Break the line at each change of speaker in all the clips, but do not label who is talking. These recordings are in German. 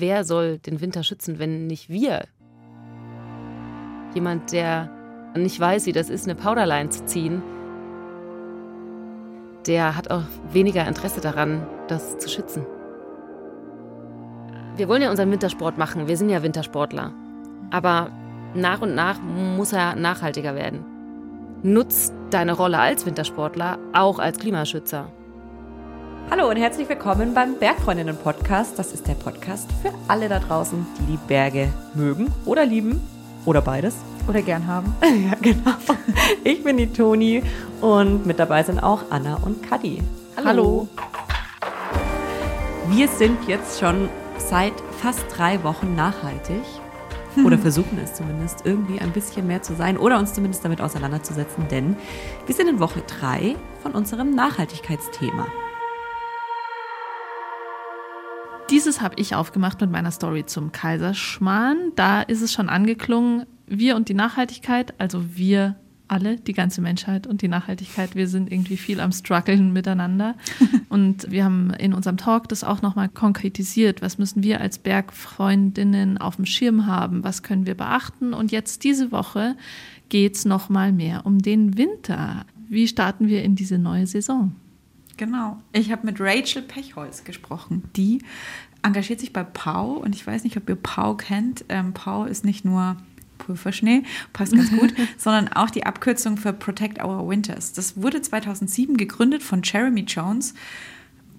wer soll den Winter schützen, wenn nicht wir? Jemand, der nicht weiß, wie das ist, eine Powderline zu ziehen, der hat auch weniger Interesse daran, das zu schützen. Wir wollen ja unseren Wintersport machen, wir sind ja Wintersportler. Aber nach und nach muss er nachhaltiger werden. Nutz deine Rolle als Wintersportler auch als Klimaschützer.
Hallo und herzlich willkommen beim Bergfreundinnen Podcast. Das ist der Podcast für alle da draußen, die die Berge mögen oder lieben oder beides.
Oder gern haben.
ja, genau. Ich bin die Toni und mit dabei sind auch Anna und Kadi.
Hallo. Hallo.
Wir sind jetzt schon seit fast drei Wochen nachhaltig oder versuchen es zumindest irgendwie ein bisschen mehr zu sein oder uns zumindest damit auseinanderzusetzen, denn wir sind in Woche drei von unserem Nachhaltigkeitsthema.
Dieses habe ich aufgemacht mit meiner Story zum Kaiserschmarrn. Da ist es schon angeklungen, wir und die Nachhaltigkeit, also wir alle, die ganze Menschheit und die Nachhaltigkeit, wir sind irgendwie viel am struggeln miteinander. und wir haben in unserem Talk das auch nochmal konkretisiert. Was müssen wir als Bergfreundinnen auf dem Schirm haben? Was können wir beachten? Und jetzt diese Woche geht es nochmal mehr um den Winter. Wie starten wir in diese neue Saison?
Genau. Ich habe mit Rachel Pechholz gesprochen. Die engagiert sich bei Pau und ich weiß nicht, ob ihr Pau kennt. Ähm, Pau ist nicht nur Pulverschnee, passt ganz gut, sondern auch die Abkürzung für Protect Our Winters. Das wurde 2007 gegründet von Jeremy Jones.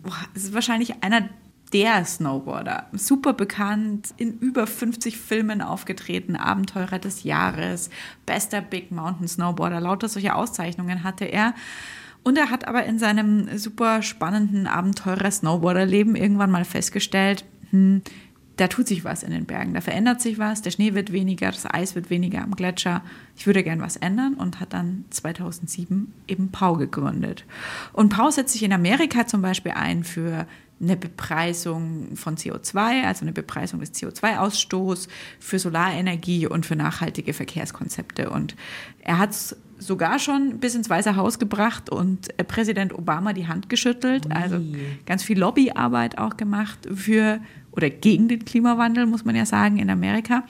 Boah, das ist wahrscheinlich einer der Snowboarder, super bekannt, in über 50 Filmen aufgetreten, Abenteurer des Jahres, bester Big Mountain Snowboarder, lauter solche Auszeichnungen hatte er. Und er hat aber in seinem super spannenden Abenteurer-Snowboarder-Leben irgendwann mal festgestellt, hm, da tut sich was in den Bergen, da verändert sich was, der Schnee wird weniger, das Eis wird weniger am Gletscher. Ich würde gern was ändern und hat dann 2007 eben Pau gegründet. Und Pau setzt sich in Amerika zum Beispiel ein für eine Bepreisung von CO2, also eine Bepreisung des CO2-Ausstoßes, für Solarenergie und für nachhaltige Verkehrskonzepte. Und er hat es sogar schon bis ins Weiße Haus gebracht und Präsident Obama die Hand geschüttelt. Also ganz viel Lobbyarbeit auch gemacht für oder gegen den Klimawandel, muss man ja sagen, in Amerika.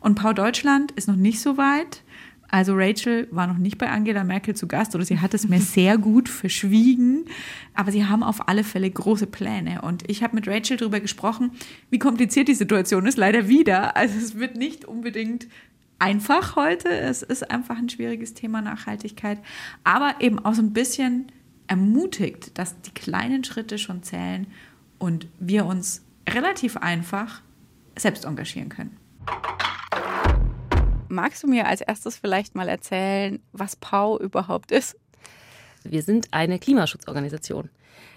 Und Paul Deutschland ist noch nicht so weit. Also Rachel war noch nicht bei Angela Merkel zu Gast oder sie hat es mir sehr gut verschwiegen, aber sie haben auf alle Fälle große Pläne und ich habe mit Rachel darüber gesprochen, wie kompliziert die Situation ist, leider wieder. Also es wird nicht unbedingt einfach heute, es ist einfach ein schwieriges Thema Nachhaltigkeit, aber eben auch so ein bisschen ermutigt, dass die kleinen Schritte schon zählen und wir uns relativ einfach selbst engagieren können.
Magst du mir als erstes vielleicht mal erzählen, was PAU überhaupt ist?
Wir sind eine Klimaschutzorganisation.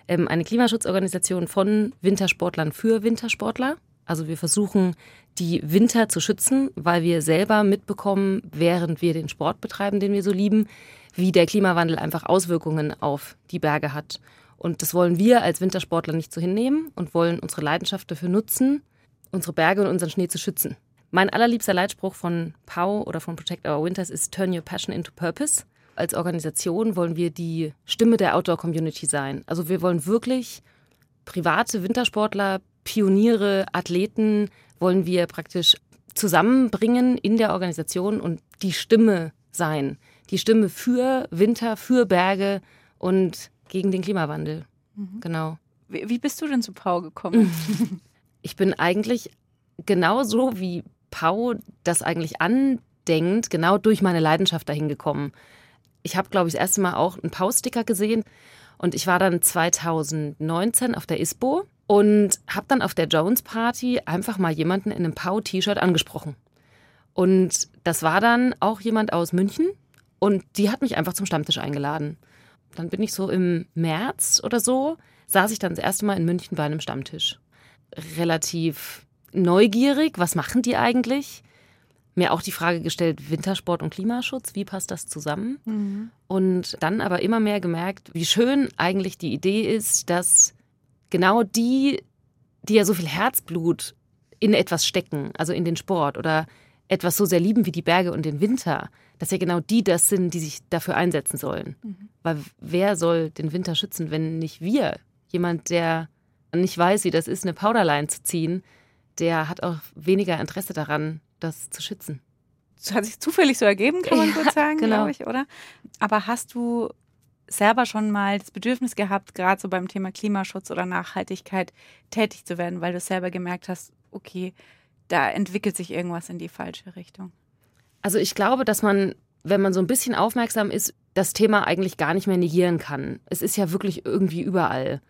Ähm, eine Klimaschutzorganisation von Wintersportlern für Wintersportler. Also wir versuchen, die Winter zu schützen, weil wir selber mitbekommen, während wir den Sport betreiben, den wir so lieben, wie der Klimawandel einfach Auswirkungen auf die Berge hat. Und das wollen wir als Wintersportler nicht so hinnehmen und wollen unsere Leidenschaft dafür nutzen, unsere Berge und unseren Schnee zu schützen. Mein allerliebster Leitspruch von POW oder von Protect Our Winters ist Turn Your Passion into Purpose. Als Organisation wollen wir die Stimme der Outdoor-Community sein. Also wir wollen wirklich private Wintersportler, Pioniere, Athleten, wollen wir praktisch zusammenbringen in der Organisation und die Stimme sein. Die Stimme für Winter, für Berge und gegen den Klimawandel. Mhm. Genau.
Wie, wie, bist du denn zu Pau gekommen?
ich bin eigentlich genauso wie Pau das eigentlich andenkt, genau durch meine Leidenschaft dahin gekommen. Ich habe, glaube ich, das erste Mal auch einen Pau-Sticker gesehen und ich war dann 2019 auf der ISPO und habe dann auf der Jones Party einfach mal jemanden in einem Pau-T-Shirt angesprochen. Und das war dann auch jemand aus München und die hat mich einfach zum Stammtisch eingeladen dann bin ich so im März oder so, saß ich dann das erste Mal in München bei einem Stammtisch. Relativ neugierig, was machen die eigentlich? Mir auch die Frage gestellt, Wintersport und Klimaschutz, wie passt das zusammen? Mhm. Und dann aber immer mehr gemerkt, wie schön eigentlich die Idee ist, dass genau die, die ja so viel Herzblut in etwas stecken, also in den Sport oder etwas so sehr lieben wie die Berge und den Winter, dass ja genau die das sind, die sich dafür einsetzen sollen. Mhm. Weil wer soll den Winter schützen, wenn nicht wir? Jemand, der nicht weiß, wie das ist, eine Powderline zu ziehen, der hat auch weniger Interesse daran, das zu schützen.
Das hat sich zufällig so ergeben, kann man
Ja,
gut sagen,
genau.
glaube ich, oder? Aber hast du selber schon mal das Bedürfnis gehabt, gerade so beim Thema Klimaschutz oder Nachhaltigkeit tätig zu werden, weil du selber gemerkt hast, okay, da entwickelt sich irgendwas in die falsche Richtung?
Also ich glaube, dass man, wenn man so ein bisschen aufmerksam ist, das Thema eigentlich gar nicht mehr negieren kann. Es ist ja wirklich irgendwie überall.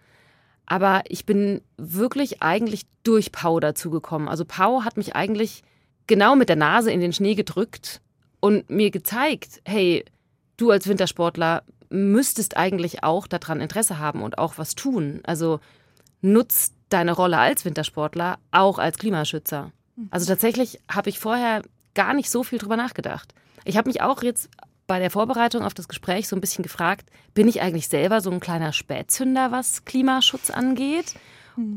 Aber ich bin wirklich eigentlich durch Pau dazu gekommen. Also Pau hat mich eigentlich genau mit der Nase in den Schnee gedrückt und mir gezeigt, hey, du als Wintersportler müsstest eigentlich auch daran Interesse haben und auch was tun. Also nutzt deine Rolle als Wintersportler auch als Klimaschützer. Also tatsächlich habe ich vorher gar nicht so viel drüber nachgedacht. Ich habe mich auch jetzt bei der Vorbereitung auf das Gespräch so ein bisschen gefragt, bin ich eigentlich selber so ein kleiner Spätzünder, was Klimaschutz angeht?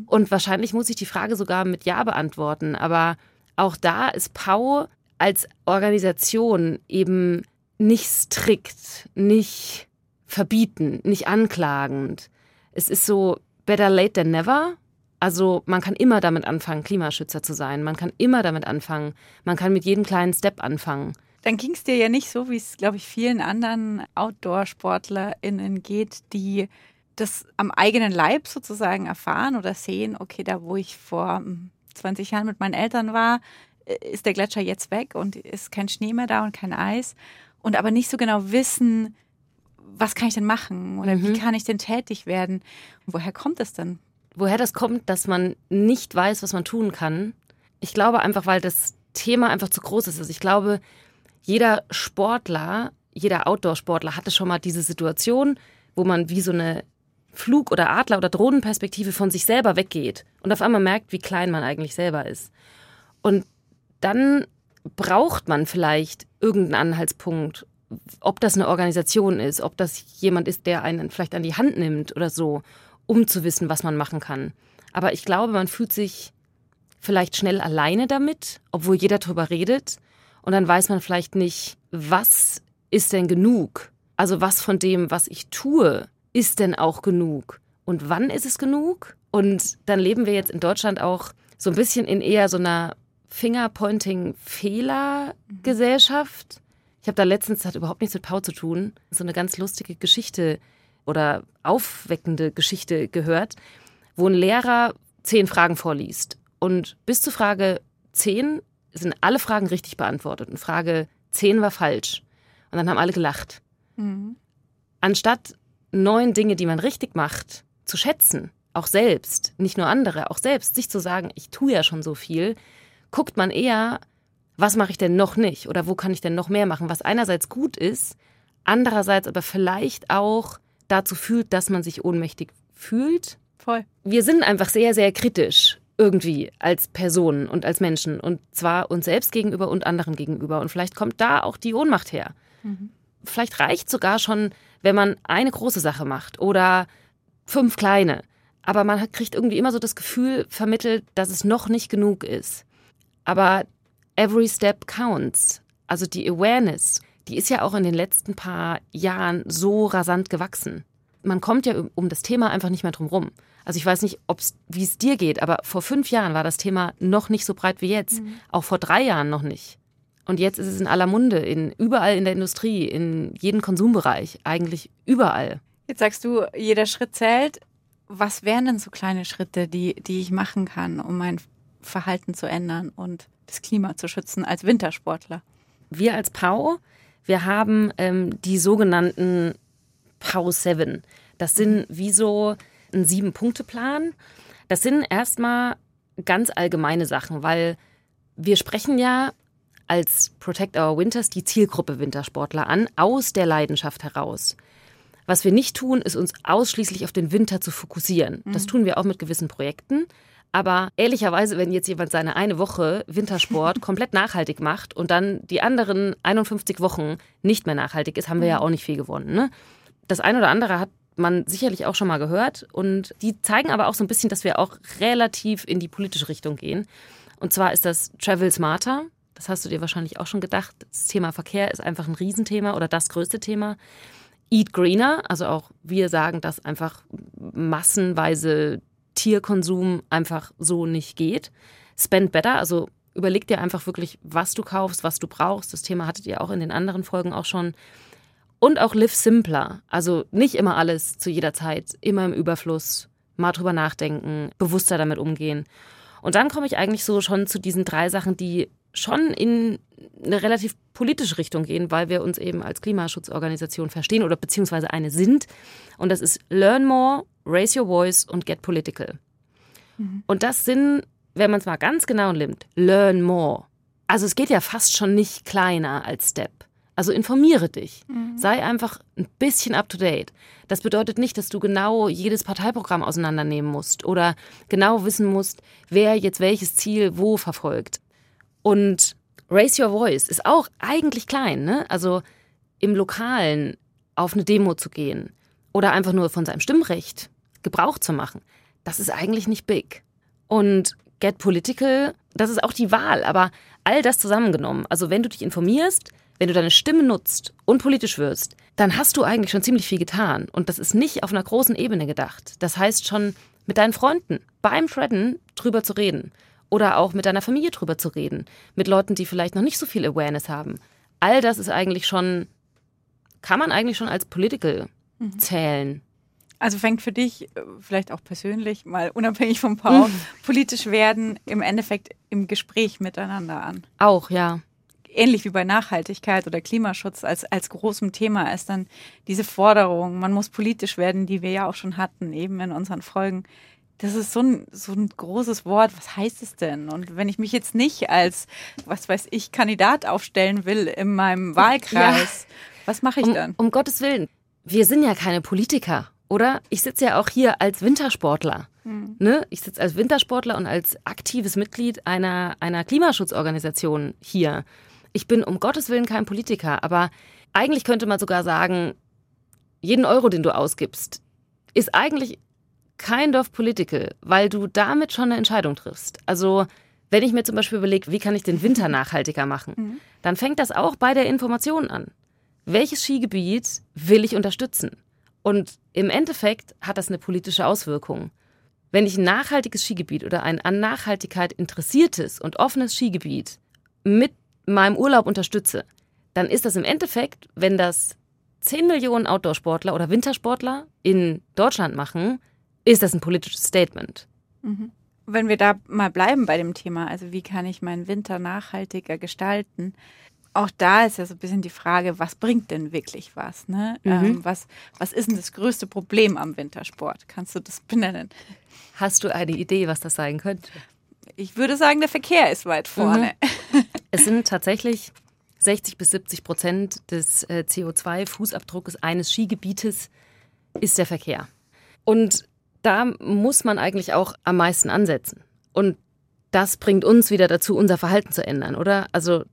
Und wahrscheinlich muss ich die Frage sogar mit Ja beantworten. Aber auch da ist Pau als Organisation eben nicht strikt, nicht verbieten, nicht anklagend. Es ist so better late than never. Also man kann immer damit anfangen, Klimaschützer zu sein. Man kann immer damit anfangen. Man kann mit jedem kleinen Step anfangen.
Dann ging es dir ja nicht so, wie es, glaube ich, vielen anderen Outdoor-SportlerInnen geht, die das am eigenen Leib sozusagen erfahren oder sehen, okay, da wo ich vor hm, 20 Jahren mit meinen Eltern war, äh, ist der Gletscher jetzt weg und ist kein Schnee mehr da und kein Eis. Und aber nicht so genau wissen, was kann ich denn machen oder wie
Mhm.
kann ich denn tätig werden? Und woher kommt es denn?
woher das kommt, dass man nicht weiß, was man tun kann. Ich glaube einfach, weil das Thema einfach zu groß ist. Also ich glaube, jeder Sportler, jeder Outdoor-Sportler hatte schon mal diese Situation, wo man wie so eine Flug- oder Adler- oder Drohnenperspektive von sich selber weggeht und auf einmal merkt, wie klein man eigentlich selber ist. Und dann braucht man vielleicht irgendeinen Anhaltspunkt, ob das eine Organisation ist, ob das jemand ist, der einen vielleicht an die Hand nimmt oder so, um zu wissen, was man machen kann. Aber ich glaube, man fühlt sich vielleicht schnell alleine damit, obwohl jeder drüber redet. Und dann weiß man vielleicht nicht, was ist denn genug? Also was von dem, was ich tue, ist denn auch genug? Und wann ist es genug? Und dann leben wir jetzt in Deutschland auch so ein bisschen in eher so einer Fingerpointing-Fehler-Gesellschaft. Ich habe da letztens, das hat überhaupt nichts mit Pau zu tun, so eine ganz lustige Geschichte oder aufweckende Geschichte gehört, wo ein Lehrer zehn Fragen vorliest. Und bis zu Frage zehn sind alle Fragen richtig beantwortet. Und Frage zehn war falsch. Und dann haben alle gelacht. Anstatt neun Dinge, die man richtig macht, zu schätzen, auch selbst, nicht nur andere, auch selbst, sich zu sagen, ich tue ja schon so viel, guckt man eher, was mache ich denn noch nicht oder wo kann ich denn noch mehr machen, was einerseits gut ist, andererseits aber vielleicht auch dazu führt, dass man sich ohnmächtig fühlt.
Voll.
Wir sind einfach sehr, sehr kritisch irgendwie als Personen und als Menschen und zwar uns selbst gegenüber und anderen gegenüber und vielleicht kommt da auch die Ohnmacht her. Vielleicht reicht sogar schon, wenn man eine große Sache macht oder fünf kleine. Aber man kriegt irgendwie immer so das Gefühl vermittelt, dass es noch nicht genug ist. Aber every step counts. Also die Awareness, die ist ja auch in den letzten paar Jahren so rasant gewachsen. Man kommt ja um- das Thema einfach nicht mehr drum rum. Also ich weiß nicht, ob's, wie es dir geht, aber vor fünf Jahren war das Thema noch nicht so breit wie jetzt. Auch vor drei Jahren noch nicht. Und jetzt ist es in aller Munde, in, überall in der Industrie, in jedem Konsumbereich, eigentlich überall.
Jetzt sagst du, jeder Schritt zählt. Was wären denn so kleine Schritte, die, die ich machen kann, um mein Verhalten zu ändern und das Klima zu schützen als Wintersportler?
wir als PAU, wir haben ähm, die sogenannten PAU 7. Das sind wie so ein Sieben-Punkte-Plan. Das sind erstmal ganz allgemeine Sachen, weil wir sprechen ja als Protect Our Winters die Zielgruppe Wintersportler an, aus der Leidenschaft heraus. Was wir nicht tun, ist uns ausschließlich auf den Winter zu fokussieren. Das tun wir auch mit gewissen Projekten. Aber ehrlicherweise, wenn jetzt jemand seine eine Woche Wintersport komplett nachhaltig macht und dann die anderen 51 Wochen nicht mehr nachhaltig ist, haben wir ja auch nicht viel gewonnen. Ne? Das eine oder andere hat man sicherlich auch schon mal gehört. Und die zeigen aber auch so ein bisschen, dass wir auch relativ in die politische Richtung gehen. Und zwar ist das Travel Smarter. Das hast du dir wahrscheinlich auch schon gedacht. Das Thema Verkehr ist einfach ein Riesenthema oder das größte Thema. Eat Greener, also auch wir sagen, dass einfach massenweise Tierkonsum einfach so nicht geht. Spend better, also überleg dir einfach wirklich, was du kaufst, was du brauchst. Das Thema hattet ihr auch in den anderen Folgen auch schon. Und auch live simpler, also nicht immer alles zu jeder Zeit, immer im Überfluss, mal drüber nachdenken, bewusster damit umgehen. Und dann komme ich eigentlich so schon zu diesen drei Sachen, die schon in eine relativ politische Richtung gehen, weil wir uns eben als Klimaschutzorganisation verstehen oder beziehungsweise eine sind. Und das ist Learn More, Raise Your Voice und Get Political. Mhm. Und das sind, wenn man es mal ganz genau nimmt, Learn More. Also es geht ja fast schon nicht kleiner als Step. Also informiere dich. Mhm. Sei einfach ein bisschen up to date. Das bedeutet nicht, dass du genau jedes Parteiprogramm auseinandernehmen musst oder genau wissen musst, wer jetzt welches Ziel wo verfolgt. Und Raise Your Voice ist auch eigentlich klein, ne? Also im Lokalen auf eine Demo zu gehen oder einfach nur von seinem Stimmrecht Gebrauch zu machen, das ist eigentlich nicht big. Und Get Political, das ist auch die Wahl, aber all das zusammengenommen. Also wenn du dich informierst, wenn du deine Stimme nutzt und politisch wirst, dann hast du eigentlich schon ziemlich viel getan. Und das ist nicht auf einer großen Ebene gedacht. Das heißt schon mit deinen Freunden beim Threaden drüber zu reden oder auch mit deiner Familie drüber zu reden, mit Leuten, die vielleicht noch nicht so viel Awareness haben. All das ist eigentlich schon, kann man eigentlich schon als political mhm. zählen.
Also fängt für dich äh, vielleicht auch persönlich, mal unabhängig vom Paul, mhm. politisch werden im Endeffekt im Gespräch miteinander an.
Auch, ja.
Ähnlich wie bei Nachhaltigkeit oder Klimaschutz als, als großem Thema ist dann diese Forderung, man muss politisch werden, die wir ja auch schon hatten, eben in unseren Folgen das ist so ein, so ein großes Wort. Was heißt es denn? Und wenn ich mich jetzt nicht als, was weiß ich, Kandidat aufstellen will in meinem Wahlkreis, ja. was mache ich
um,
dann?
Um Gottes Willen. Wir sind ja keine Politiker, oder? Ich sitze ja auch hier als Wintersportler. Hm. Ne? Ich sitze als Wintersportler und als aktives Mitglied einer, einer Klimaschutzorganisation hier. Ich bin um Gottes Willen kein Politiker, aber eigentlich könnte man sogar sagen, jeden Euro, den du ausgibst, ist eigentlich kind of political, weil du damit schon eine Entscheidung triffst. Also wenn ich mir zum Beispiel überlege, wie kann ich den Winter nachhaltiger machen, mhm. dann fängt das auch bei der Information an. Welches Skigebiet will ich unterstützen? Und im Endeffekt hat das eine politische Auswirkung. Wenn ich ein nachhaltiges Skigebiet oder ein an Nachhaltigkeit interessiertes und offenes Skigebiet mit meinem Urlaub unterstütze, dann ist das im Endeffekt, wenn das 10 Millionen Outdoor-Sportler oder Wintersportler in Deutschland machen, ist das ein politisches Statement.
Mhm. Wenn wir da mal bleiben bei dem Thema, also wie kann ich meinen Winter nachhaltiger gestalten? Auch da ist ja so ein bisschen die Frage, was bringt denn wirklich was? Ne? Mhm. Ähm, was, was ist denn das größte Problem am Wintersport? Kannst du das benennen?
Hast du eine Idee, was das sein könnte?
Ich würde sagen, der Verkehr ist weit vorne.
Mhm. Es sind tatsächlich 60 bis 70 Prozent des äh, CO2-Fußabdrucks eines Skigebietes ist der Verkehr. Und da muss man eigentlich auch am meisten ansetzen. Und das bringt uns wieder dazu, unser Verhalten zu ändern, oder? Also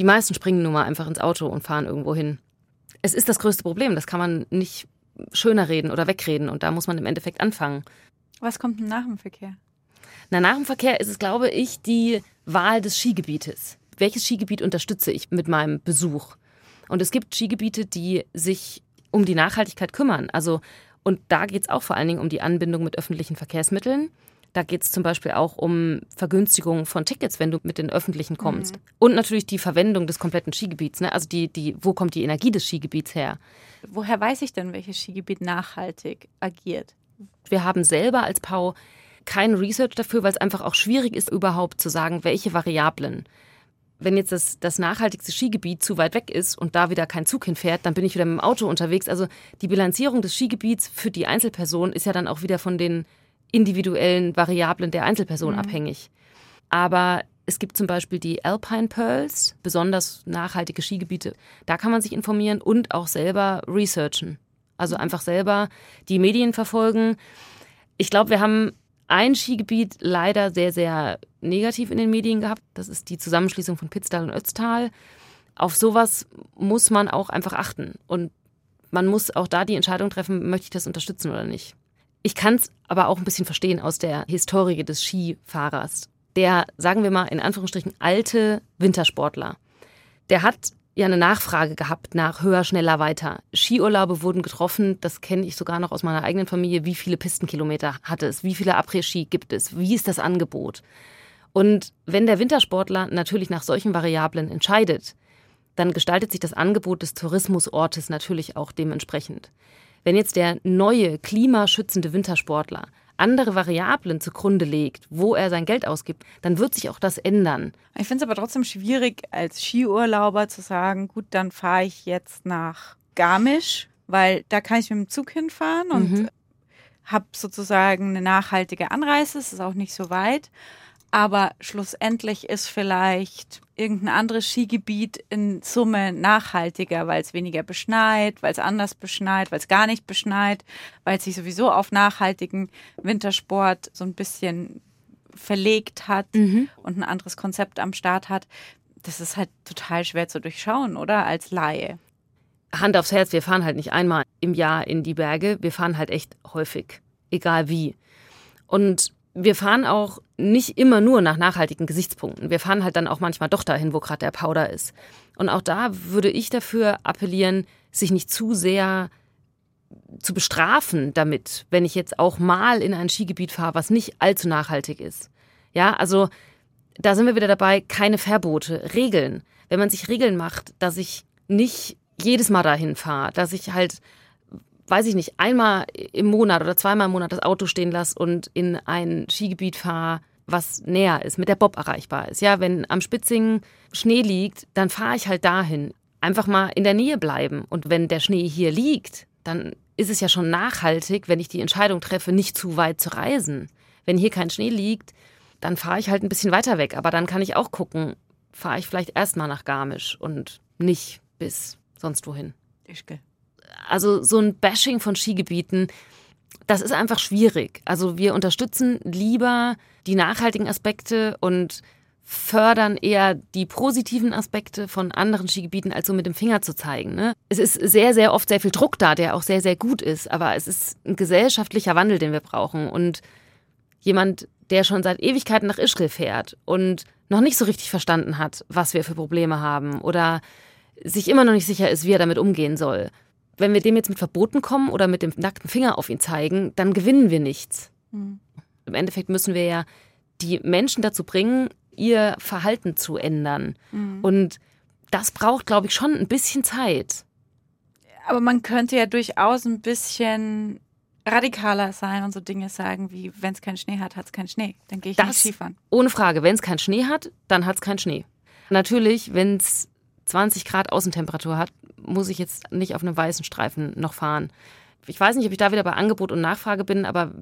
die meisten springen nun mal einfach ins Auto und fahren irgendwo hin. Es ist das größte Problem, das kann man nicht schöner reden oder wegreden und da muss man im Endeffekt anfangen.
Was kommt denn nach dem Verkehr?
Na, nach dem Verkehr ist es, glaube ich, die Wahl des Skigebietes. Welches Skigebiet unterstütze ich mit meinem Besuch? Und es gibt Skigebiete, die sich um die Nachhaltigkeit kümmern. Also und da geht es auch vor allen Dingen um die Anbindung mit öffentlichen Verkehrsmitteln. Da geht es zum Beispiel auch um Vergünstigung von Tickets, wenn du mit den öffentlichen kommst. Mhm. Und natürlich die Verwendung des kompletten Skigebiets. Ne? Also die, die, wo kommt die Energie des Skigebiets her?
Woher weiß ich denn, welches Skigebiet nachhaltig agiert?
Wir haben selber als PAU kein Research dafür, weil es einfach auch schwierig ist, überhaupt zu sagen, welche Variablen wenn jetzt das, das nachhaltigste Skigebiet zu weit weg ist und da wieder kein Zug hinfährt, dann bin ich wieder mit dem Auto unterwegs. Also die Bilanzierung des Skigebiets für die Einzelperson ist ja dann auch wieder von den individuellen Variablen der Einzelperson mhm. abhängig. Aber es gibt zum Beispiel die Alpine Pearls, besonders nachhaltige Skigebiete. Da kann man sich informieren und auch selber researchen. Also einfach selber die Medien verfolgen. Ich glaube, wir haben ein Skigebiet leider sehr, sehr negativ in den Medien gehabt. Das ist die Zusammenschließung von Pitztal und Ötztal. Auf sowas muss man auch einfach achten. Und man muss auch da die Entscheidung treffen, möchte ich das unterstützen oder nicht. Ich kann es aber auch ein bisschen verstehen aus der Historie des Skifahrers. Der, sagen wir mal, in Anführungsstrichen alte Wintersportler. Der hat ja eine Nachfrage gehabt nach höher, schneller, weiter. Skiurlaube wurden getroffen, das kenne ich sogar noch aus meiner eigenen Familie. Wie viele Pistenkilometer hat es? Wie viele Après-Ski gibt es? Wie ist das Angebot? Und wenn der Wintersportler natürlich nach solchen Variablen entscheidet, dann gestaltet sich das Angebot des Tourismusortes natürlich auch dementsprechend. Wenn jetzt der neue klimaschützende Wintersportler andere Variablen zugrunde legt, wo er sein Geld ausgibt, dann wird sich auch das ändern.
Ich finde es aber trotzdem schwierig, als Skiurlauber zu sagen, gut, dann fahre ich jetzt nach Garmisch, weil da kann ich mit dem Zug hinfahren und mhm. habe sozusagen eine nachhaltige Anreise. Es ist auch nicht so weit. Aber schlussendlich ist vielleicht irgendein anderes Skigebiet in Summe nachhaltiger, weil es weniger beschneit, weil es anders beschneit, weil es gar nicht beschneit, weil es sich sowieso auf nachhaltigen Wintersport so ein bisschen verlegt hat mhm. und ein anderes Konzept am Start hat. Das ist halt total schwer zu durchschauen, oder? Als Laie.
Hand aufs Herz, wir fahren halt nicht einmal im Jahr in die Berge, wir fahren halt echt häufig, egal wie. Und wir fahren auch nicht immer nur nach nachhaltigen Gesichtspunkten. Wir fahren halt dann auch manchmal doch dahin, wo gerade der Powder ist. Und auch da würde ich dafür appellieren, sich nicht zu sehr zu bestrafen damit, wenn ich jetzt auch mal in ein Skigebiet fahre, was nicht allzu nachhaltig ist. Ja, also da sind wir wieder dabei, keine Verbote, Regeln. Wenn man sich Regeln macht, dass ich nicht jedes Mal dahin fahre, dass ich halt weiß ich nicht, einmal im Monat oder zweimal im Monat das Auto stehen lasse und in ein Skigebiet fahre, was näher ist, mit der Bob erreichbar ist. Ja, wenn am Spitzing Schnee liegt, dann fahre ich halt dahin. Einfach mal in der Nähe bleiben. Und wenn der Schnee hier liegt, dann ist es ja schon nachhaltig, wenn ich die Entscheidung treffe, nicht zu weit zu reisen. Wenn hier kein Schnee liegt, dann fahre ich halt ein bisschen weiter weg. Aber dann kann ich auch gucken, fahre ich vielleicht erstmal nach Garmisch und nicht bis sonst wohin. Also so ein Bashing von Skigebieten, das ist einfach schwierig. Also wir unterstützen lieber die nachhaltigen Aspekte und fördern eher die positiven Aspekte von anderen Skigebieten, als so mit dem Finger zu zeigen. Ne? Es ist sehr, sehr oft sehr viel Druck da, der auch sehr, sehr gut ist, aber es ist ein gesellschaftlicher Wandel, den wir brauchen. Und jemand, der schon seit Ewigkeiten nach Ischgl fährt und noch nicht so richtig verstanden hat, was wir für Probleme haben oder sich immer noch nicht sicher ist, wie er damit umgehen soll, wenn wir dem jetzt mit Verboten kommen oder mit dem nackten Finger auf ihn zeigen, dann gewinnen wir nichts. Mhm. Im Endeffekt müssen wir ja die Menschen dazu bringen, ihr Verhalten zu ändern. Mhm. Und das braucht, glaube ich, schon ein bisschen Zeit.
Aber man könnte ja durchaus ein bisschen radikaler sein und so Dinge sagen wie, wenn es keinen Schnee hat, hat es keinen Schnee. Dann gehe ich das, nicht Skifahren.
Ohne Frage, wenn es keinen Schnee hat, dann hat es keinen Schnee. Natürlich, wenn es 20 Grad Außentemperatur hat, muss ich jetzt nicht auf einem weißen Streifen noch fahren. Ich weiß nicht, ob ich da wieder bei Angebot und Nachfrage bin, aber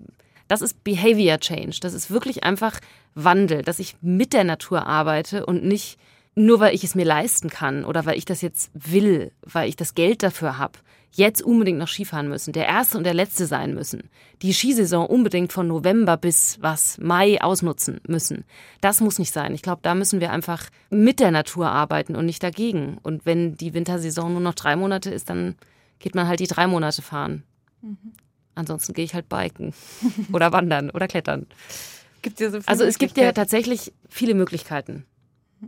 das ist Behavior Change. Das ist wirklich einfach Wandel, dass ich mit der Natur arbeite und nicht nur, weil ich es mir leisten kann oder weil ich das jetzt will, weil ich das Geld dafür habe, jetzt unbedingt noch Skifahren müssen, der erste und der letzte sein müssen, die Skisaison unbedingt von November bis was Mai ausnutzen müssen. Das muss nicht sein. Ich glaube, da müssen wir einfach mit der Natur arbeiten und nicht dagegen. Und wenn die Wintersaison nur noch drei Monate ist, dann geht man halt die drei Monate fahren. Mhm. Ansonsten gehe ich halt biken oder wandern oder klettern. So also es gibt ja tatsächlich viele Möglichkeiten.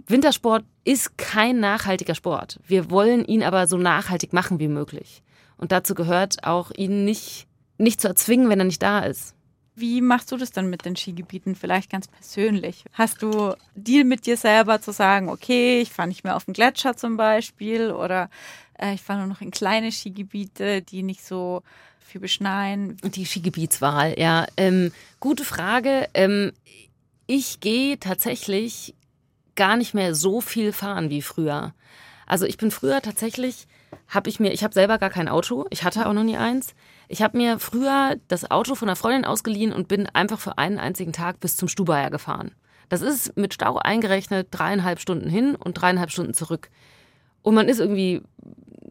Wintersport ist kein nachhaltiger Sport. Wir wollen ihn aber so nachhaltig machen wie möglich. Und dazu gehört auch, ihn nicht, nicht zu erzwingen, wenn er nicht da ist.
Wie machst du das dann mit den Skigebieten? Vielleicht ganz persönlich. Hast du Deal mit dir selber zu sagen, okay, ich fahre nicht mehr auf den Gletscher zum Beispiel oder äh, ich fahre nur noch in kleine Skigebiete, die nicht so viel beschneien?
Die Skigebietswahl, ja. Ähm, gute Frage. Ähm, ich gehe tatsächlich gar nicht mehr so viel fahren wie früher. Also ich bin früher tatsächlich habe ich mir, ich habe selber gar kein Auto, ich hatte auch noch nie eins. Ich habe mir früher das Auto von einer Freundin ausgeliehen und bin einfach für einen einzigen Tag bis zum Stubaier gefahren. Das ist mit Stau eingerechnet dreieinhalb Stunden hin und dreieinhalb Stunden zurück. Und man ist irgendwie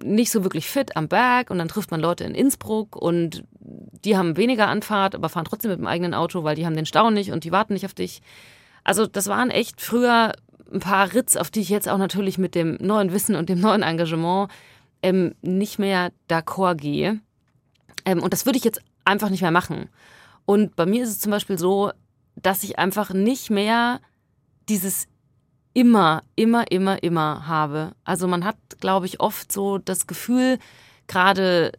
nicht so wirklich fit am Berg und dann trifft man Leute in Innsbruck und die haben weniger Anfahrt, aber fahren trotzdem mit dem eigenen Auto, weil die haben den Stau nicht und die warten nicht auf dich. Also das waren echt früher ein paar Ritz, auf die ich jetzt auch natürlich mit dem neuen Wissen und dem neuen Engagement ähm, nicht mehr d'accord gehe. Ähm, und das würde ich jetzt einfach nicht mehr machen. Und bei mir ist es zum Beispiel so, dass ich einfach nicht mehr dieses immer, immer, immer, immer habe. Also man hat, glaube ich, oft so das Gefühl, gerade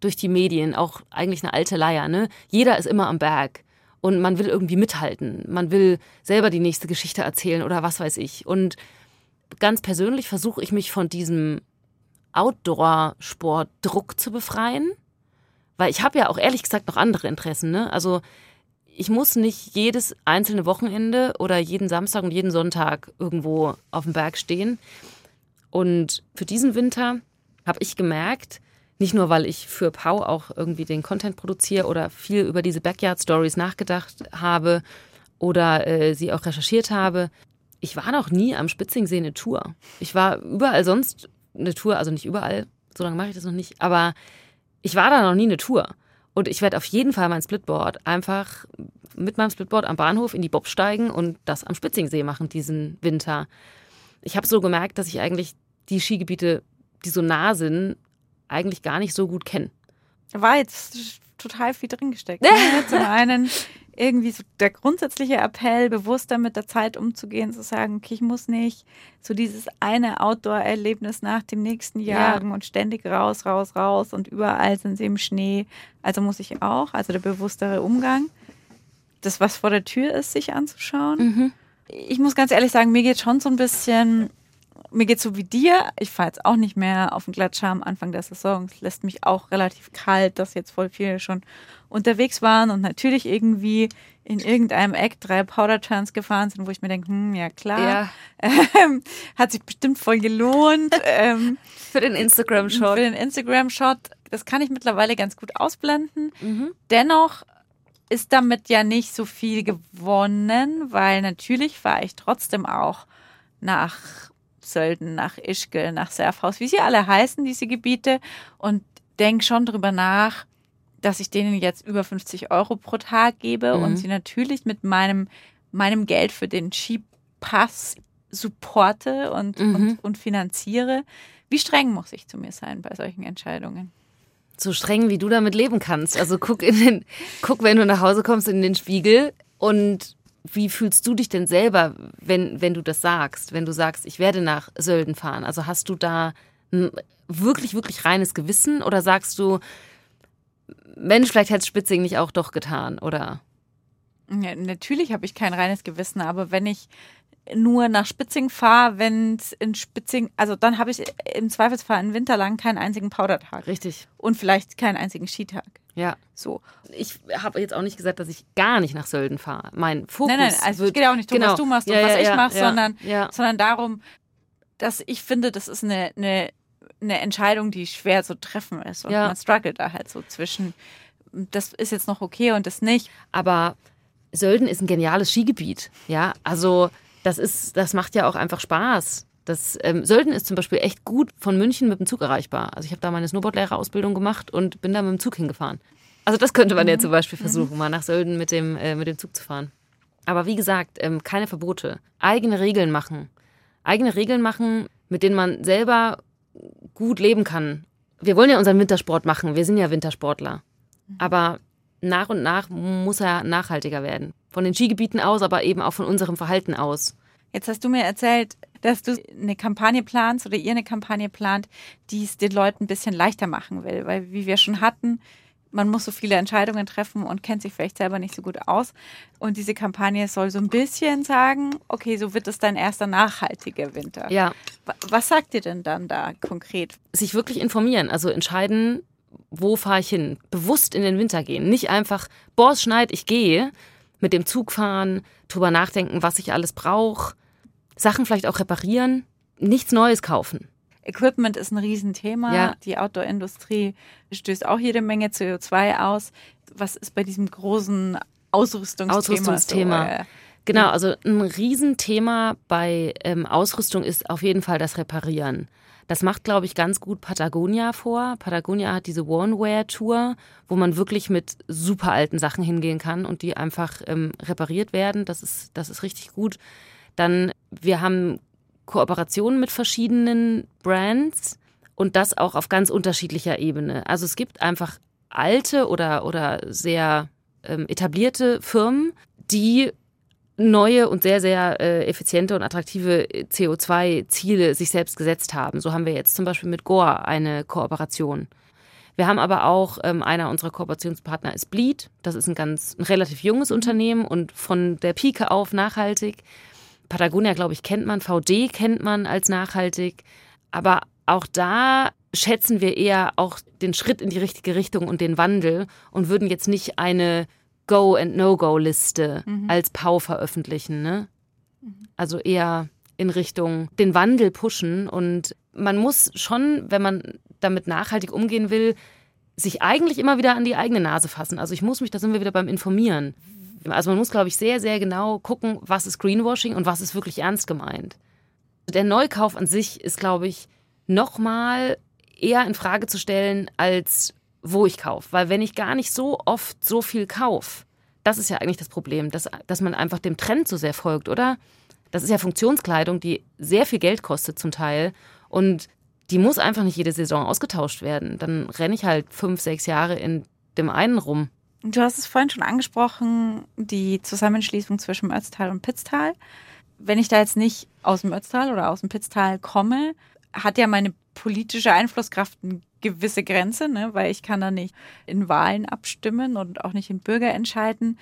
durch die Medien, auch eigentlich eine alte Leier, ne? Jeder ist immer am Berg. und man will irgendwie mithalten. Man will selber die nächste Geschichte erzählen oder was weiß ich. Und ganz persönlich versuche ich mich von diesem Outdoor-Sport-Druck zu befreien. Weil ich habe ja auch ehrlich gesagt noch andere Interessen. Ne? Also ich muss nicht jedes einzelne Wochenende oder jeden Samstag und jeden Sonntag irgendwo auf dem Berg stehen. Und für diesen Winter habe ich gemerkt, nicht nur, weil ich für Pau auch irgendwie den Content produziere oder viel über diese Backyard Stories nachgedacht habe oder äh, sie auch recherchiert habe. Ich war noch nie am Spitzingsee eine Tour. Ich war überall sonst eine Tour, also nicht überall, so lange mache ich das noch nicht, aber ich war da noch nie eine Tour. Und ich werde auf jeden Fall mein Splitboard einfach mit meinem Splitboard am Bahnhof in die Bob steigen und das am Spitzingsee machen diesen Winter. Ich habe so gemerkt, dass ich eigentlich die Skigebiete, die so nah sind, eigentlich gar nicht so gut kenne.
War jetzt total viel drin gesteckt. Ne? Zum einen irgendwie so der grundsätzliche Appell, bewusster mit der Zeit umzugehen, zu sagen, okay, ich muss nicht so dieses eine Outdoor-Erlebnis nach dem nächsten jagen ja. und ständig raus, raus, raus und überall sind sie im Schnee. Also muss ich auch, also der bewusstere Umgang. Das, was vor der Tür ist, sich anzuschauen. Mhm. Ich muss ganz ehrlich sagen, mir geht schon so ein bisschen mir geht's so wie dir. Ich fahre jetzt auch nicht mehr auf den Gletscher am Anfang der Saison. Es lässt mich auch relativ kalt, dass jetzt voll viele schon unterwegs waren und natürlich irgendwie in irgendeinem Eck drei Powder Turns gefahren sind, wo ich mir denke, hm, ja klar, ja. Ähm, hat sich bestimmt voll gelohnt.
ähm, für den Instagram-Shot.
Für den Instagram-Shot. Das kann ich mittlerweile ganz gut ausblenden. Mhm. Dennoch ist damit ja nicht so viel gewonnen, weil natürlich fahre ich trotzdem auch nach Sölden, nach Ischgl, nach Serfhaus, wie sie alle heißen, diese Gebiete, und denke schon drüber nach, dass ich denen jetzt über 50 Euro pro Tag gebe mhm. und sie natürlich mit meinem, meinem Geld für den Skipass supporte und, mhm. und, und finanziere. Wie streng muss ich zu mir sein bei solchen Entscheidungen?
So streng, wie du damit leben kannst. Also guck in den, guck, wenn du nach Hause kommst, in den Spiegel und wie fühlst du dich denn selber, wenn, wenn du das sagst, wenn du sagst, ich werde nach Sölden fahren? Also hast du da ein wirklich, wirklich reines Gewissen oder sagst du, Mensch, vielleicht hätte Spitzing nicht auch doch getan, oder?
Ja, natürlich habe ich kein reines Gewissen, aber wenn ich nur nach Spitzing fahre, wenn es in Spitzing, also dann habe ich im Zweifelsfall einen Winter lang keinen einzigen Powdertag.
Richtig.
Und vielleicht keinen einzigen Skitag.
Ja. So. Ich habe jetzt auch nicht gesagt, dass ich gar nicht nach Sölden fahre. Mein Fokus. Nein, nein,
also es geht ja auch nicht darum, genau. was du machst und ja, was ja, ich mache, ja, sondern, sondern darum, dass ich finde, das ist eine, eine, eine Entscheidung, die schwer zu treffen ist. Und man struggelt da halt so zwischen, das ist jetzt noch okay und das nicht.
Aber Sölden ist ein geniales Skigebiet. Ja, also das ist, das macht ja auch einfach Spaß. Das ähm, Sölden ist zum Beispiel echt gut von München mit dem Zug erreichbar. Also ich habe da meine Snowboardlehrerausbildung gemacht und bin da mit dem Zug hingefahren. Also das könnte man mhm. ja zum Beispiel mhm. versuchen, mhm. mal nach Sölden mit dem, äh, mit dem Zug zu fahren. Aber wie gesagt, ähm, keine Verbote. Eigene Regeln machen. Eigene Regeln machen, mit denen man selber gut leben kann. Wir wollen ja unseren Wintersport machen. Wir sind ja Wintersportler. Mhm. Aber nach und nach muss er nachhaltiger werden. Von den Skigebieten aus, aber eben auch von unserem Verhalten aus.
Jetzt hast du mir erzählt, dass du eine Kampagne planst oder ihr eine Kampagne plant, die es den Leuten ein bisschen leichter machen will. Weil, wie wir schon hatten, man muss so viele Entscheidungen treffen und kennt sich vielleicht selber nicht so gut aus. Und diese Kampagne soll so ein bisschen sagen, okay, so wird es dein erster nachhaltiger Winter.
Ja.
Was sagt ihr denn dann da konkret?
Sich wirklich informieren, also entscheiden, wo fahre ich hin? Bewusst in den Winter gehen. Nicht einfach, boah, es schneit, ich gehe. Mit dem Zug fahren, drüber nachdenken, was ich alles brauche. Sachen vielleicht auch reparieren. Nichts Neues kaufen.
Equipment ist ein Riesenthema. Ja. Die Outdoor-Industrie stößt auch jede Menge CO2 aus. Was ist bei diesem großen Ausrüstungsthema?
Ausrüstungsthema. So, äh, genau, also ein Riesenthema bei ähm, Ausrüstung ist auf jeden Fall das Reparieren. Das macht, glaube ich, ganz gut Patagonia vor. Patagonia hat diese One-Wear-Tour, wo man wirklich mit super alten Sachen hingehen kann und die einfach ähm, repariert werden. Das ist, das ist richtig gut. Dann, wir haben Kooperationen mit verschiedenen Brands und das auch auf ganz unterschiedlicher Ebene. Also es gibt einfach alte oder, oder sehr ähm, etablierte Firmen, die neue und sehr, sehr äh, effiziente und attraktive CO2-Ziele sich selbst gesetzt haben. So haben wir jetzt zum Beispiel mit Gore eine Kooperation. Wir haben aber auch, ähm, einer unserer Kooperationspartner ist Bleed. Das ist ein ganz, ein relativ junges Unternehmen und von der Pike auf nachhaltig. Patagonia, glaube ich, kennt man. VD kennt man als nachhaltig. Aber auch da schätzen wir eher auch den Schritt in die richtige Richtung und den Wandel und würden jetzt nicht eine Go- and No-Go-Liste mhm. als Pau veröffentlichen. Ne? Also eher in Richtung den Wandel pushen. Und man muss schon, wenn man damit nachhaltig umgehen will, sich eigentlich immer wieder an die eigene Nase fassen. Also ich muss mich, da sind wir wieder beim Informieren. Also man muss, glaube ich, sehr, sehr genau gucken, was ist Greenwashing und was ist wirklich ernst gemeint. Der Neukauf an sich ist, glaube ich, nochmal eher in Frage zu stellen, als wo ich kaufe. Weil wenn ich gar nicht so oft so viel kaufe, das ist ja eigentlich das Problem, dass, dass man einfach dem Trend so sehr folgt, oder? Das ist ja Funktionskleidung, die sehr viel Geld kostet zum Teil. Und die muss einfach nicht jede Saison ausgetauscht werden. Dann renne ich halt fünf, sechs Jahre in dem einen rum.
Du hast es vorhin schon angesprochen, die Zusammenschließung zwischen Ötztal und Pitztal. Wenn ich da jetzt nicht aus dem Ötztal oder aus dem Pitztal komme, hat ja meine politische Einflusskraft eine gewisse Grenze, ne? weil ich kann da nicht in Wahlen abstimmen und auch nicht in Bürger entscheiden.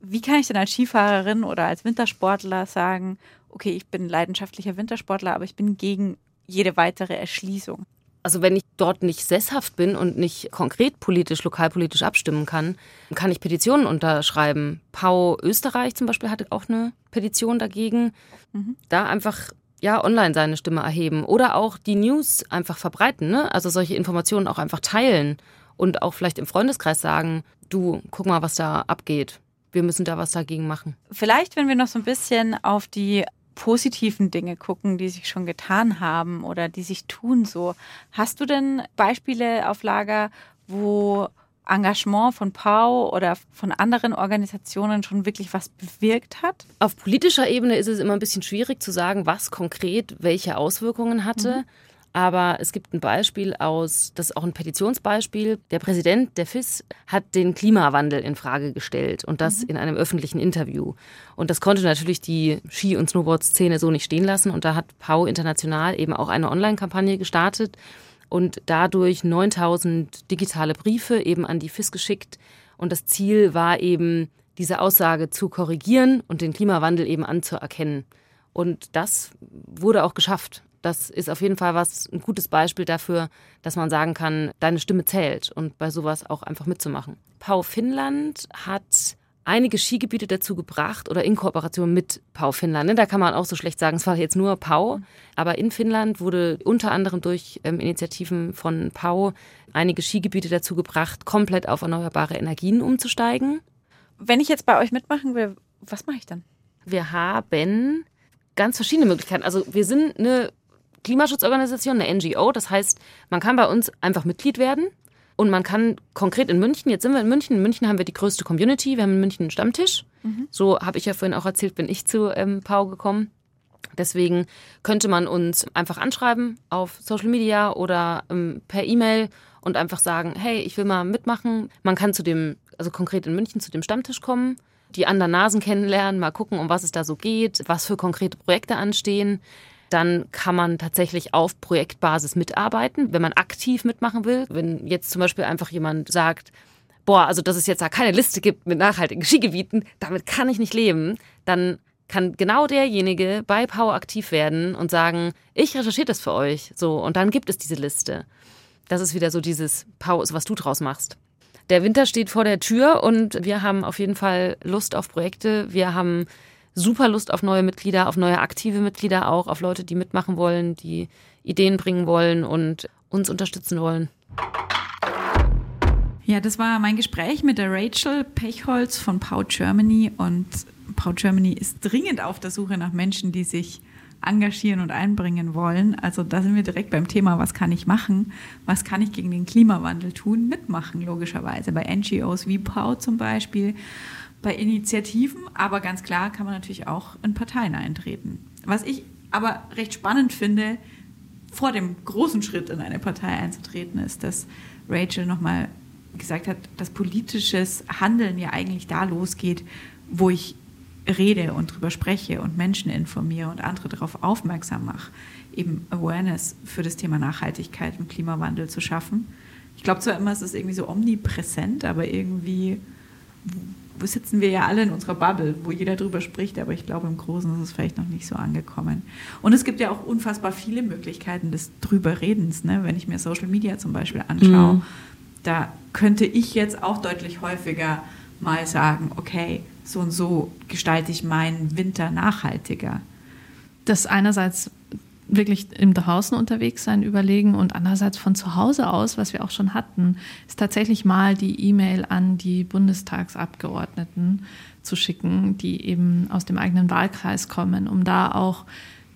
Wie kann ich denn als Skifahrerin oder als Wintersportler sagen, okay, ich bin leidenschaftlicher Wintersportler, aber ich bin gegen jede weitere Erschließung?
Also wenn ich dort nicht sesshaft bin und nicht konkret politisch, lokalpolitisch abstimmen kann, kann ich Petitionen unterschreiben. Pau Österreich zum Beispiel hatte auch eine Petition dagegen. Mhm. Da einfach ja, online seine Stimme erheben oder auch die News einfach verbreiten, ne? Also solche Informationen auch einfach teilen und auch vielleicht im Freundeskreis sagen, du, guck mal, was da abgeht. Wir müssen da was dagegen machen.
Vielleicht, wenn wir noch so ein bisschen auf die positiven Dinge gucken, die sich schon getan haben oder die sich tun so. Hast du denn Beispiele auf Lager, wo Engagement von Pau oder von anderen Organisationen schon wirklich was bewirkt hat?
Auf politischer Ebene ist es immer ein bisschen schwierig zu sagen, was konkret welche Auswirkungen hatte. Mhm. Aber es gibt ein Beispiel aus, das ist auch ein Petitionsbeispiel. Der Präsident der FIS hat den Klimawandel in Frage gestellt und das mhm. in einem öffentlichen Interview. Und das konnte natürlich die Ski- und Snowboard-Szene so nicht stehen lassen. Und da hat Pau International eben auch eine Online-Kampagne gestartet und dadurch 9000 digitale Briefe eben an die FIS geschickt. Und das Ziel war eben, diese Aussage zu korrigieren und den Klimawandel eben anzuerkennen. Und das wurde auch geschafft. Das ist auf jeden Fall was, ein gutes Beispiel dafür, dass man sagen kann, deine Stimme zählt und bei sowas auch einfach mitzumachen. Pau Finnland hat einige Skigebiete dazu gebracht oder in Kooperation mit Pau Finnland. Ne? Da kann man auch so schlecht sagen, es war jetzt nur Pau. Aber in Finnland wurde unter anderem durch ähm, Initiativen von Pau einige Skigebiete dazu gebracht, komplett auf erneuerbare Energien umzusteigen.
Wenn ich jetzt bei euch mitmachen will, was mache ich dann?
Wir haben ganz verschiedene Möglichkeiten. Also wir sind eine Klimaschutzorganisation, eine NGO. Das heißt, man kann bei uns einfach Mitglied werden. Und man kann konkret in München, jetzt sind wir in München, in München haben wir die größte Community, wir haben in München einen Stammtisch. Mhm. So habe ich ja vorhin auch erzählt, bin ich zu ähm, Pau gekommen. Deswegen könnte man uns einfach anschreiben auf Social Media oder ähm, per E-Mail und einfach sagen, hey, ich will mal mitmachen. Man kann zu dem, also konkret in München zu dem Stammtisch kommen, die anderen Nasen kennenlernen, mal gucken, um was es da so geht, was für konkrete Projekte anstehen dann kann man tatsächlich auf Projektbasis mitarbeiten, wenn man aktiv mitmachen will. Wenn jetzt zum Beispiel einfach jemand sagt, boah, also dass es jetzt da keine Liste gibt mit nachhaltigen Skigebieten, damit kann ich nicht leben, dann kann genau derjenige bei Power aktiv werden und sagen, ich recherchiere das für euch. So, und dann gibt es diese Liste. Das ist wieder so dieses Power, was du draus machst. Der Winter steht vor der Tür und wir haben auf jeden Fall Lust auf Projekte. Wir haben super Lust auf neue Mitglieder, auf neue aktive Mitglieder auch, auf Leute, die mitmachen wollen, die Ideen bringen wollen und uns unterstützen wollen.
Ja, das war mein Gespräch mit der Rachel Pechholz von Pau Germany und Pau Germany ist dringend auf der Suche nach Menschen, die sich engagieren und einbringen wollen. Also da sind wir direkt beim Thema, was kann ich machen? Was kann ich gegen den Klimawandel tun? Mitmachen, logischerweise. Bei NGOs wie Pau zum Beispiel bei Initiativen, aber ganz klar kann man natürlich auch in Parteien eintreten. Was ich aber recht spannend finde, vor dem großen Schritt in eine Partei einzutreten, ist, dass Rachel nochmal gesagt hat, dass politisches Handeln ja eigentlich da losgeht, wo ich rede und drüber spreche und Menschen informiere und andere darauf aufmerksam mache, eben Awareness für das Thema Nachhaltigkeit und Klimawandel zu schaffen.
Ich glaube zwar immer, es ist irgendwie so omnipräsent, aber irgendwie sitzen wir ja alle in unserer Bubble, wo jeder drüber spricht, aber ich glaube, im Großen ist es vielleicht noch nicht so angekommen. Und es gibt ja auch unfassbar viele Möglichkeiten des Drüberredens, ne? wenn ich mir Social Media zum Beispiel anschaue. Mhm. Da könnte ich jetzt auch deutlich häufiger mal sagen, okay, so und so gestalte ich meinen Winter nachhaltiger.
Das einerseits wirklich im draußen unterwegs sein überlegen und andererseits von zu Hause aus, was wir auch schon hatten, ist tatsächlich mal die E-Mail an die Bundestagsabgeordneten zu schicken, die eben aus dem eigenen Wahlkreis kommen, um da auch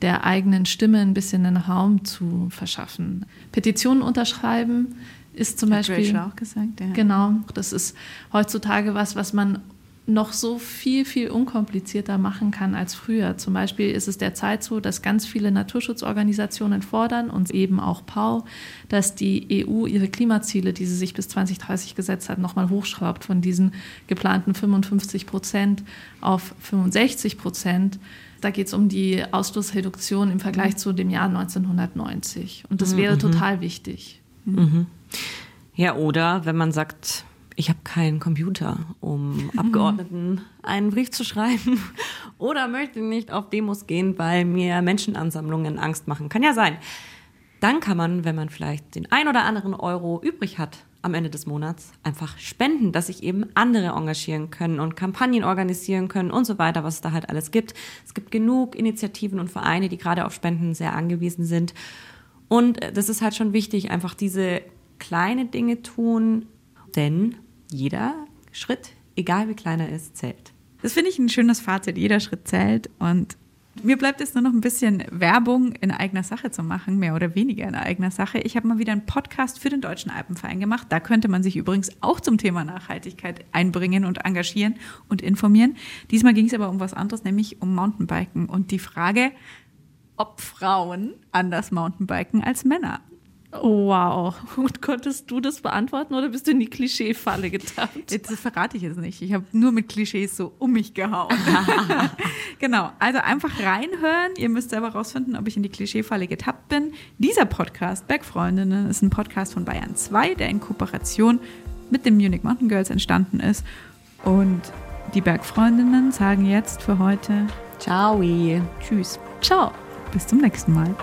der eigenen Stimme ein bisschen einen Raum zu verschaffen. Petitionen unterschreiben ist zum Hat Beispiel
auch gesagt, ja.
genau. Das ist heutzutage was, was man noch so viel, viel unkomplizierter machen kann als früher. Zum Beispiel ist es derzeit so, dass ganz viele Naturschutzorganisationen fordern und eben auch PAU, dass die EU ihre Klimaziele, die sie sich bis 2030 gesetzt hat, nochmal hochschraubt von diesen geplanten 55 Prozent auf 65 Prozent. Da geht es um die Ausstoßreduktion im Vergleich mhm. zu dem Jahr 1990. Und das mhm. wäre total wichtig.
Mhm. Ja, oder wenn man sagt, ich habe keinen Computer, um Abgeordneten einen Brief zu schreiben oder möchte nicht auf Demos gehen, weil mir Menschenansammlungen Angst machen. Kann ja sein. Dann kann man, wenn man vielleicht den ein oder anderen Euro übrig hat am Ende des Monats, einfach spenden, dass sich eben andere engagieren können und Kampagnen organisieren können und so weiter, was es da halt alles gibt. Es gibt genug Initiativen und Vereine, die gerade auf Spenden sehr angewiesen sind. Und das ist halt schon wichtig, einfach diese kleine Dinge tun, denn jeder Schritt, egal wie klein er ist, zählt.
Das finde ich ein schönes Fazit. Jeder Schritt zählt. Und mir bleibt jetzt nur noch ein bisschen Werbung in eigener Sache zu machen, mehr oder weniger in eigener Sache. Ich habe mal wieder einen Podcast für den Deutschen Alpenverein gemacht. Da könnte man sich übrigens auch zum Thema Nachhaltigkeit einbringen und engagieren und informieren. Diesmal ging es aber um was anderes, nämlich um Mountainbiken und die Frage, ob Frauen anders Mountainbiken als Männer.
Wow. Und konntest du das beantworten oder bist du in die Klischeefalle getappt?
Jetzt verrate ich es nicht. Ich habe nur mit Klischees so um mich gehauen. genau. Also einfach reinhören. Ihr müsst selber rausfinden, ob ich in die Klischeefalle getappt bin. Dieser Podcast, Bergfreundinnen, ist ein Podcast von Bayern 2, der in Kooperation mit den Munich Mountain Girls entstanden ist. Und die Bergfreundinnen sagen jetzt für heute
Ciao.
Tschüss.
Ciao.
Bis zum nächsten Mal.